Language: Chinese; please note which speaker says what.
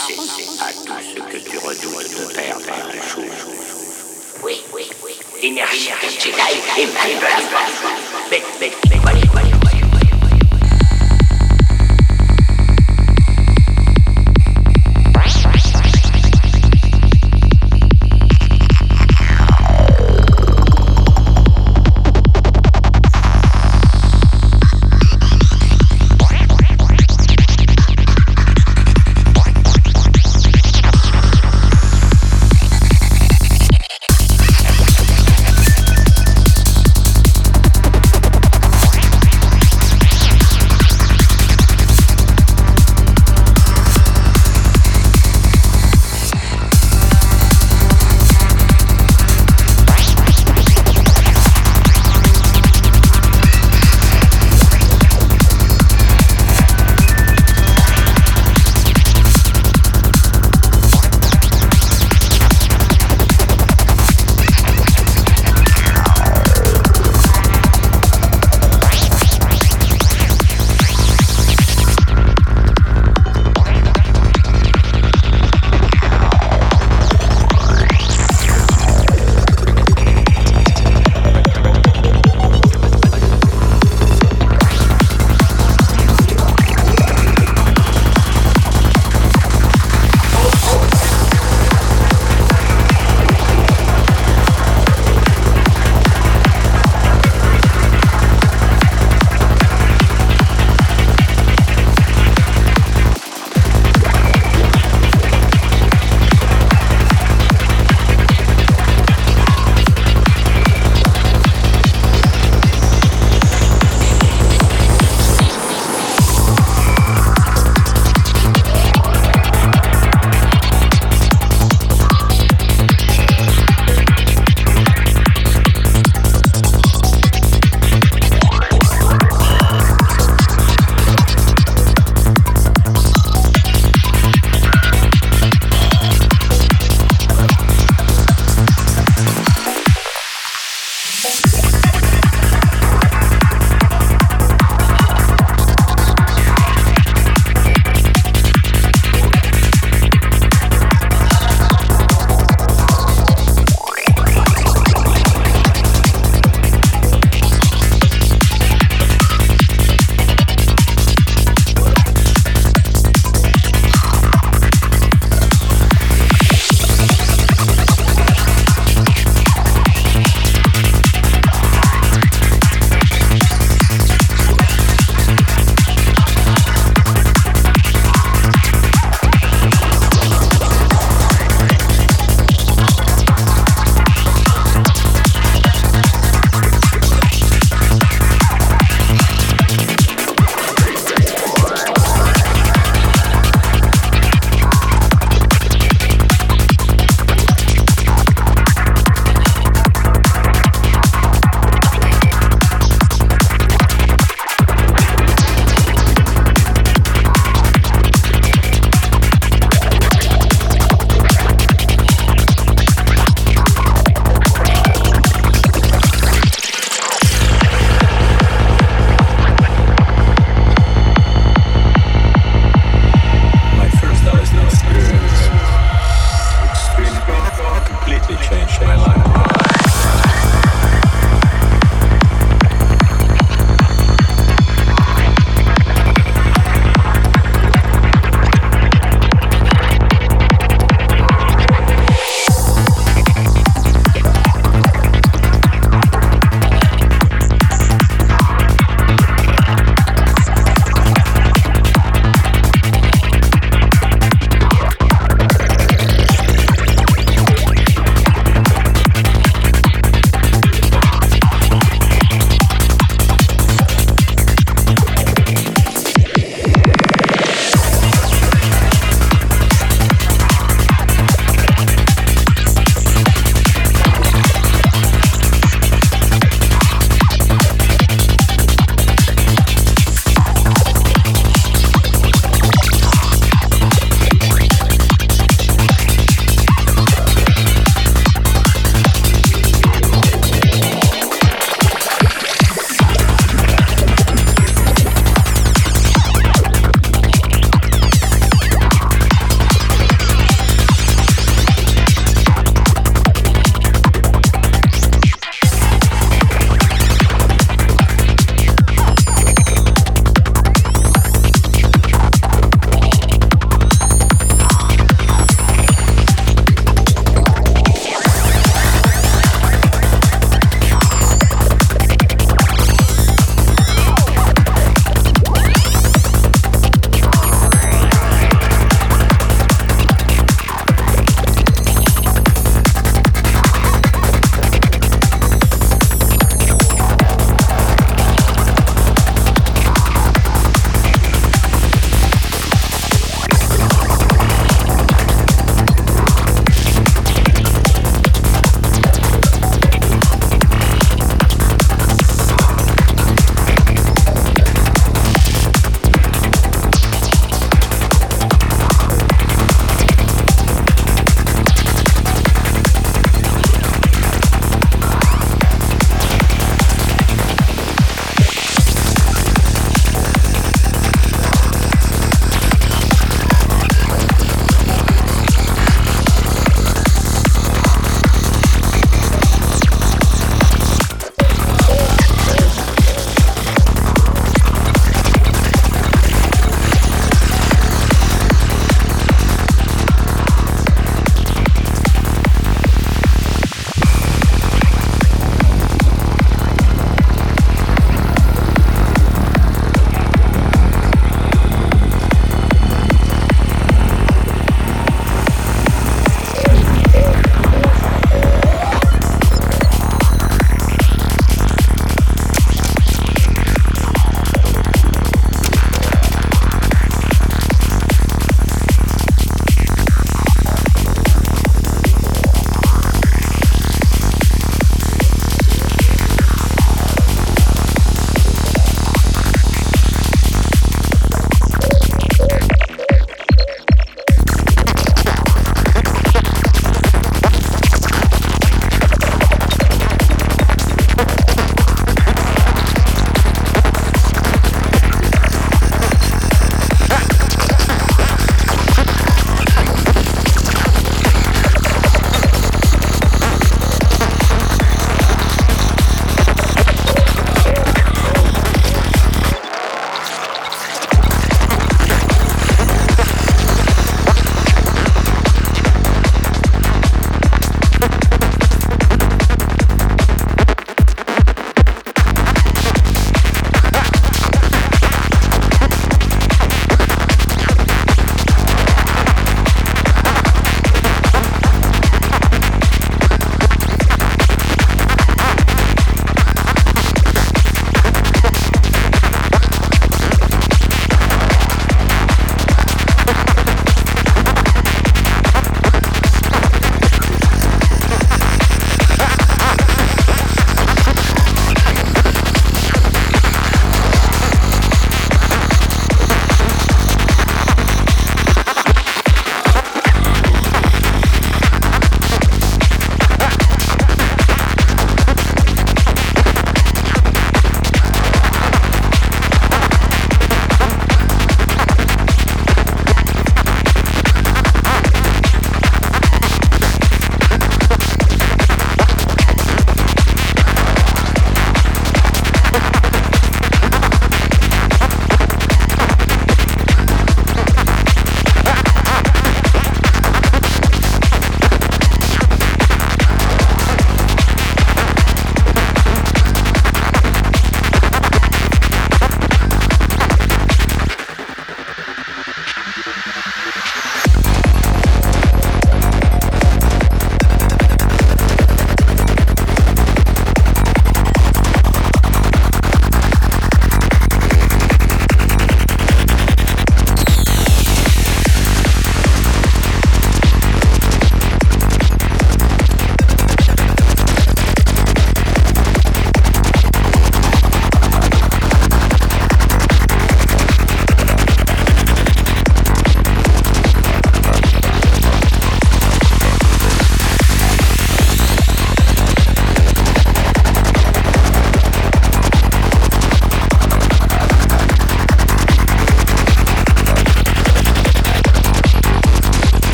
Speaker 1: 啊！